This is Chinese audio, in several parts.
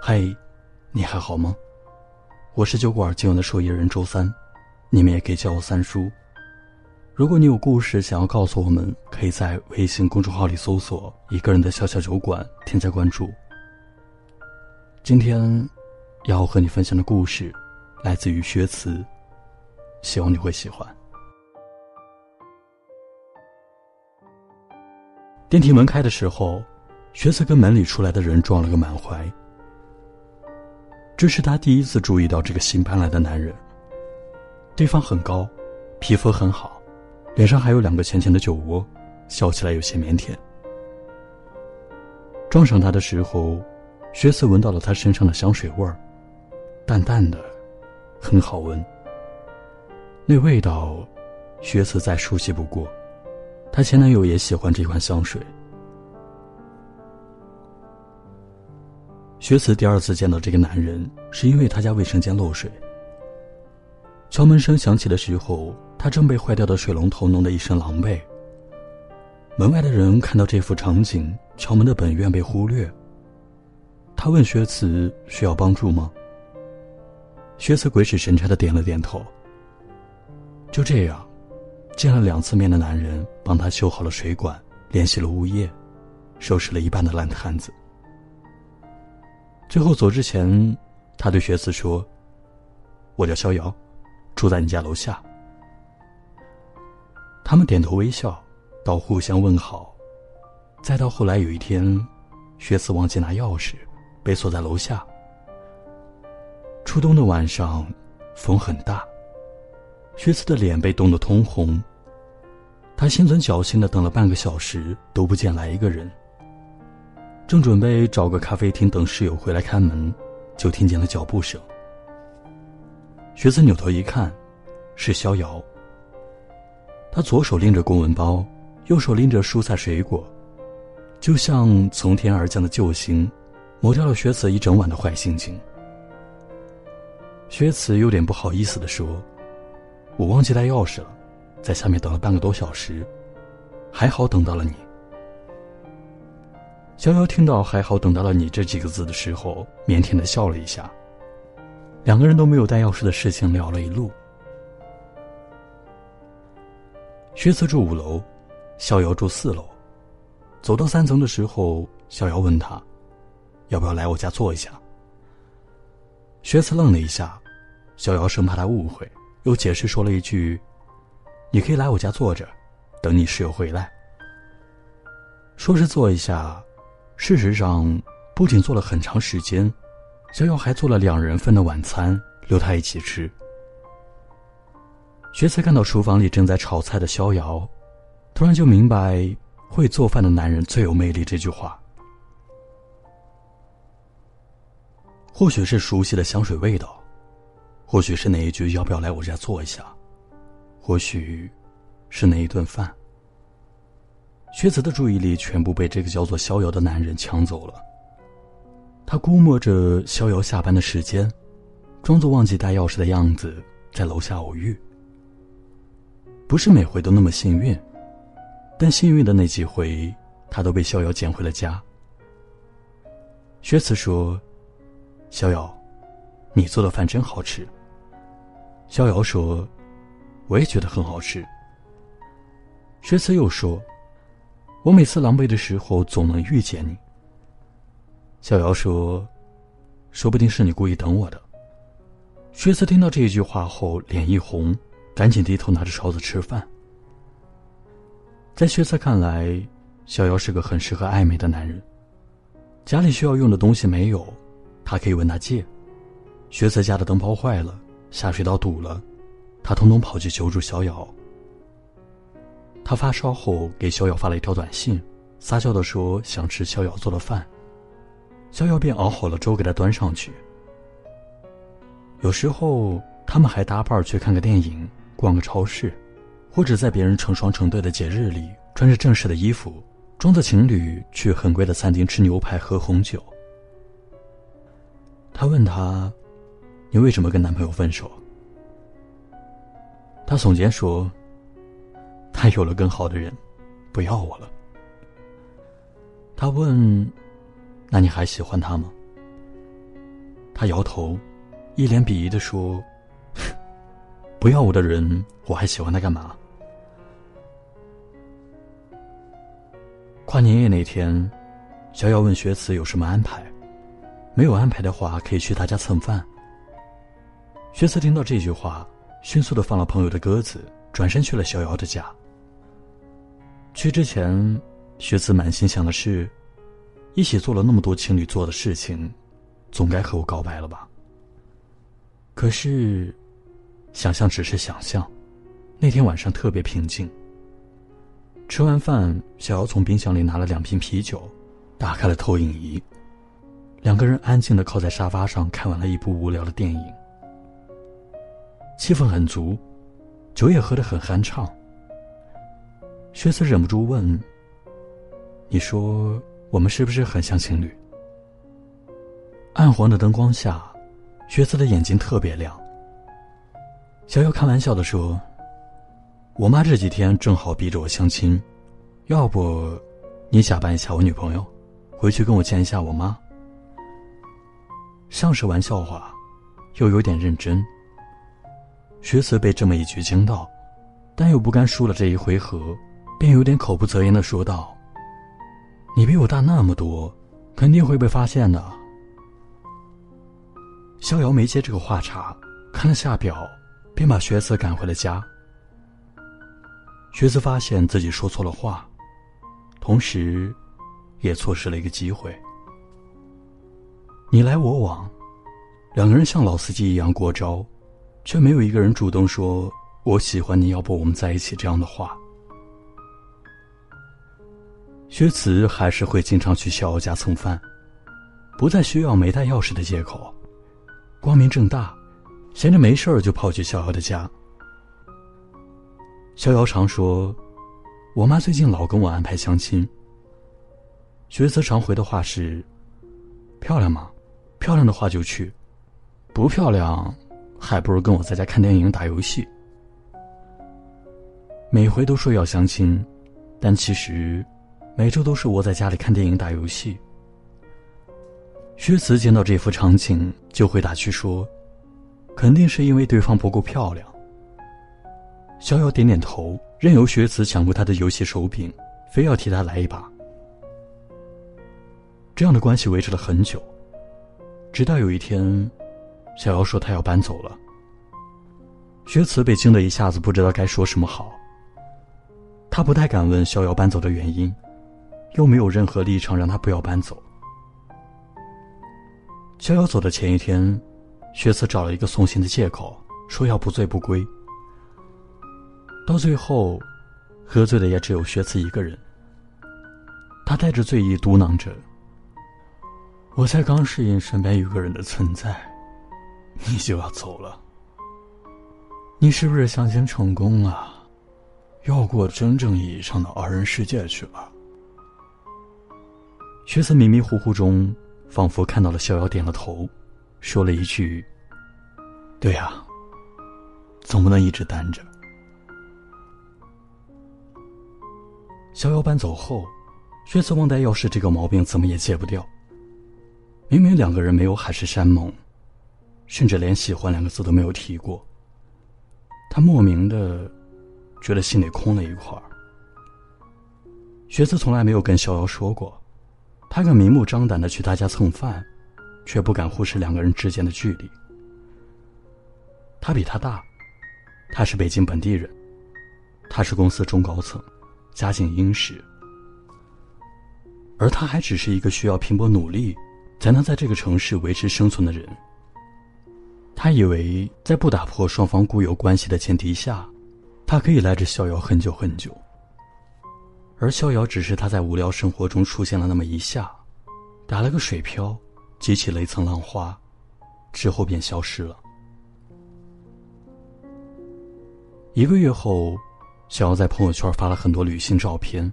嗨，你还好吗？我是酒馆今晚的受益人周三，你们也可以叫我三叔。如果你有故事想要告诉我们，可以在微信公众号里搜索“一个人的小小酒馆”，添加关注。今天要和你分享的故事来自于薛慈，希望你会喜欢。电梯门开的时候，薛慈跟门里出来的人撞了个满怀。这是他第一次注意到这个新搬来的男人。对方很高，皮肤很好，脸上还有两个浅浅的酒窝，笑起来有些腼腆。撞上他的时候，薛慈闻到了他身上的香水味儿，淡淡的，很好闻。那味道，薛慈再熟悉不过。她前男友也喜欢这款香水。薛慈第二次见到这个男人，是因为他家卫生间漏水。敲门声响起的时候，他正被坏掉的水龙头弄得一身狼狈。门外的人看到这幅场景，敲门的本愿被忽略。他问薛慈需要帮助吗？薛慈鬼使神差的点了点头。就这样，见了两次面的男人帮他修好了水管，联系了物业，收拾了一半的烂摊子。最后走之前，他对学子说：“我叫逍遥，住在你家楼下。”他们点头微笑，到互相问好，再到后来有一天，学子忘记拿钥匙，被锁在楼下。初冬的晚上，风很大，学子的脸被冻得通红。他心存侥幸的等了半个小时，都不见来一个人。正准备找个咖啡厅等室友回来开门，就听见了脚步声。学子扭头一看，是逍遥。他左手拎着公文包，右手拎着蔬菜水果，就像从天而降的救星，抹掉了学子一整晚的坏心情。学子有点不好意思的说：“我忘记带钥匙了，在下面等了半个多小时，还好等到了你。”逍遥听到“还好等到了你”这几个字的时候，腼腆的笑了一下。两个人都没有带钥匙的事情聊了一路。薛慈住五楼，逍遥住四楼。走到三层的时候，逍遥问他：“要不要来我家坐一下？”薛慈愣了一下，逍遥生怕他误会，又解释说了一句：“你可以来我家坐着，等你室友回来。”说是坐一下。事实上，不仅做了很长时间，逍遥还做了两人份的晚餐，留他一起吃。学才看到厨房里正在炒菜的逍遥，突然就明白“会做饭的男人最有魅力”这句话。或许是熟悉的香水味道，或许是那一句“要不要来我家坐一下”，或许是那一顿饭。薛慈的注意力全部被这个叫做逍遥的男人抢走了。他估摸着逍遥下班的时间，装作忘记带钥匙的样子，在楼下偶遇。不是每回都那么幸运，但幸运的那几回，他都被逍遥捡回了家。薛慈说：“逍遥，你做的饭真好吃。”逍遥说：“我也觉得很好吃。”薛慈又说。我每次狼狈的时候，总能遇见你。逍遥说：“说不定是你故意等我的。”薛慈听到这一句话后，脸一红，赶紧低头拿着勺子吃饭。在薛慈看来，逍遥是个很适合暧昧的男人。家里需要用的东西没有，他可以问他借。薛慈家的灯泡坏了，下水道堵了，他通通跑去求助逍遥。他发烧后给逍遥发了一条短信，撒娇的说想吃逍遥做的饭。逍遥便熬好了粥给他端上去。有时候他们还搭伴去看个电影、逛个超市，或者在别人成双成对的节日里，穿着正式的衣服，装作情侣去很贵的餐厅吃牛排、喝红酒。他问他：“你为什么跟男朋友分手？”他耸肩说。他有了更好的人，不要我了。他问：“那你还喜欢他吗？”他摇头，一脸鄙夷的说：“ 不要我的人，我还喜欢他干嘛？”跨年夜那天，逍遥问学慈有什么安排，没有安排的话，可以去他家蹭饭。薛慈听到这句话，迅速的放了朋友的鸽子，转身去了逍遥的家。去之前，学慈满心想的是，一起做了那么多情侣做的事情，总该和我告白了吧。可是，想象只是想象，那天晚上特别平静。吃完饭，小姚从冰箱里拿了两瓶啤酒，打开了投影仪，两个人安静的靠在沙发上看完了一部无聊的电影，气氛很足，酒也喝得很酣畅。薛慈忍不住问：“你说我们是不是很像情侣？”暗黄的灯光下，薛慈的眼睛特别亮。小姚开玩笑的说。我妈这几天正好逼着我相亲，要不，你假扮一下我女朋友，回去跟我见一下我妈。像是玩笑话，又有点认真。学慈被这么一句惊到，但又不甘输了这一回合，便有点口不择言的说道：“你比我大那么多，肯定会被发现的。”逍遥没接这个话茬，看了下表，便把学子赶回了家。学子发现自己说错了话，同时，也错失了一个机会。你来我往，两个人像老司机一样过招，却没有一个人主动说“我喜欢你，要不我们在一起”这样的话。薛慈还是会经常去逍遥家蹭饭，不再需要没带钥匙的借口，光明正大，闲着没事儿就跑去逍遥的家。逍遥常说：“我妈最近老跟我安排相亲。”薛慈常回的话是：“漂亮吗？漂亮的话就去，不漂亮，还不如跟我在家看电影、打游戏。”每回都说要相亲，但其实每周都是窝在家里看电影、打游戏。薛慈见到这幅场景，就会打趣说：“肯定是因为对方不够漂亮。”逍遥点点头，任由薛慈抢过他的游戏手柄，非要替他来一把。这样的关系维持了很久，直到有一天，逍遥说他要搬走了。薛慈被惊得一下子不知道该说什么好。他不太敢问逍遥搬走的原因，又没有任何立场让他不要搬走。逍遥走的前一天，薛慈找了一个送行的借口，说要不醉不归。到最后，喝醉的也只有薛慈一个人。他带着醉意嘟囔着：“我才刚适应身边有个人的存在，你就要走了。你是不是相亲成功了？要过真正意义上的二人世界去了？”薛慈迷迷糊糊中，仿佛看到了逍遥点了头，说了一句：“对呀，总不能一直单着。”逍遥搬走后，薛慈忘带钥匙这个毛病怎么也戒不掉。明明两个人没有海誓山盟，甚至连喜欢两个字都没有提过，他莫名的觉得心里空了一块儿。薛慈从来没有跟逍遥说过，他敢明目张胆的去他家蹭饭，却不敢忽视两个人之间的距离。他比他大，他是北京本地人，他是公司中高层。家境殷实，而他还只是一个需要拼搏努力才能在这个城市维持生存的人。他以为在不打破双方固有关系的前提下，他可以赖着逍遥很久很久。而逍遥只是他在无聊生活中出现了那么一下，打了个水漂，激起了一层浪花，之后便消失了。一个月后。逍遥在朋友圈发了很多旅行照片，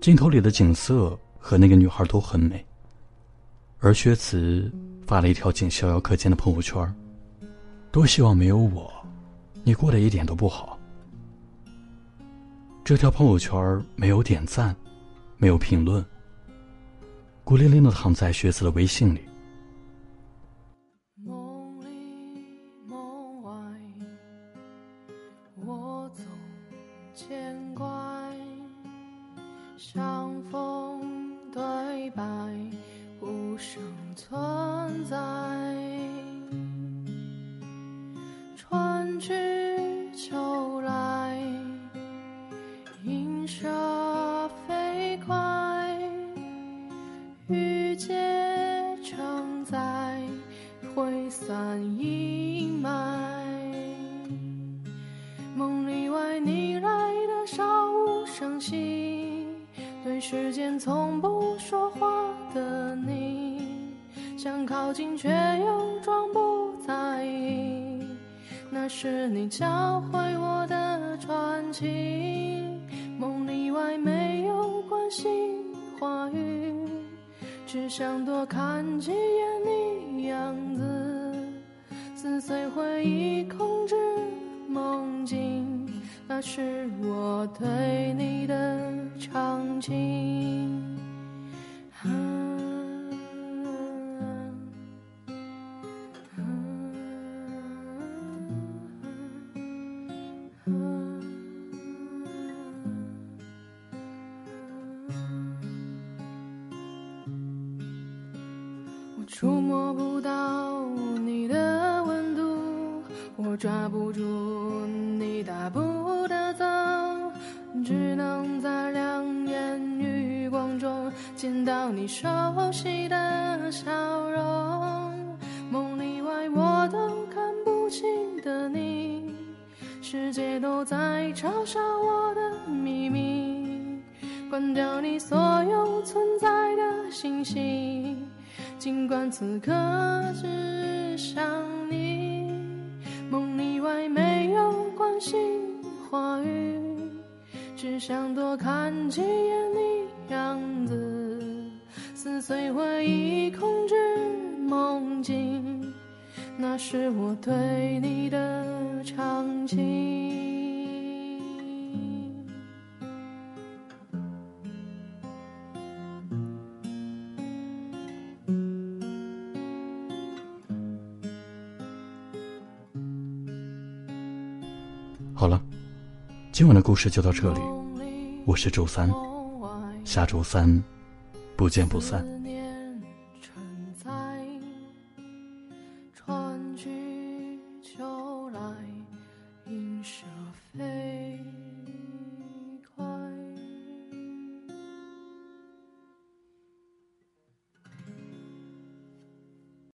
镜头里的景色和那个女孩都很美。而薛慈发了一条仅逍遥可见的朋友圈，多希望没有我，你过得一点都不好。这条朋友圈儿没有点赞，没有评论，孤零零的躺在学子的微信里。梦里梦外，我总见怪。相逢对白，无声存。时间从不说话的你，想靠近却又装不在意，那是你教会我的传奇。梦里外没有关心话语。只想多看几眼你样子，撕碎回忆，控制梦境，那是我对你的场景。我。触摸不到你的温度，我抓不住你大步到你熟悉的笑容。梦里外我都看不清的你，世界都在嘲笑我的秘密，关掉你所有存在的信息。尽管此刻只想你，梦里外没有关心话语，只想多看几眼你样子，撕碎回忆，控制梦境，那是我对你的长情。好了，今晚的故事就到这里。我是周三，下周三不见不散。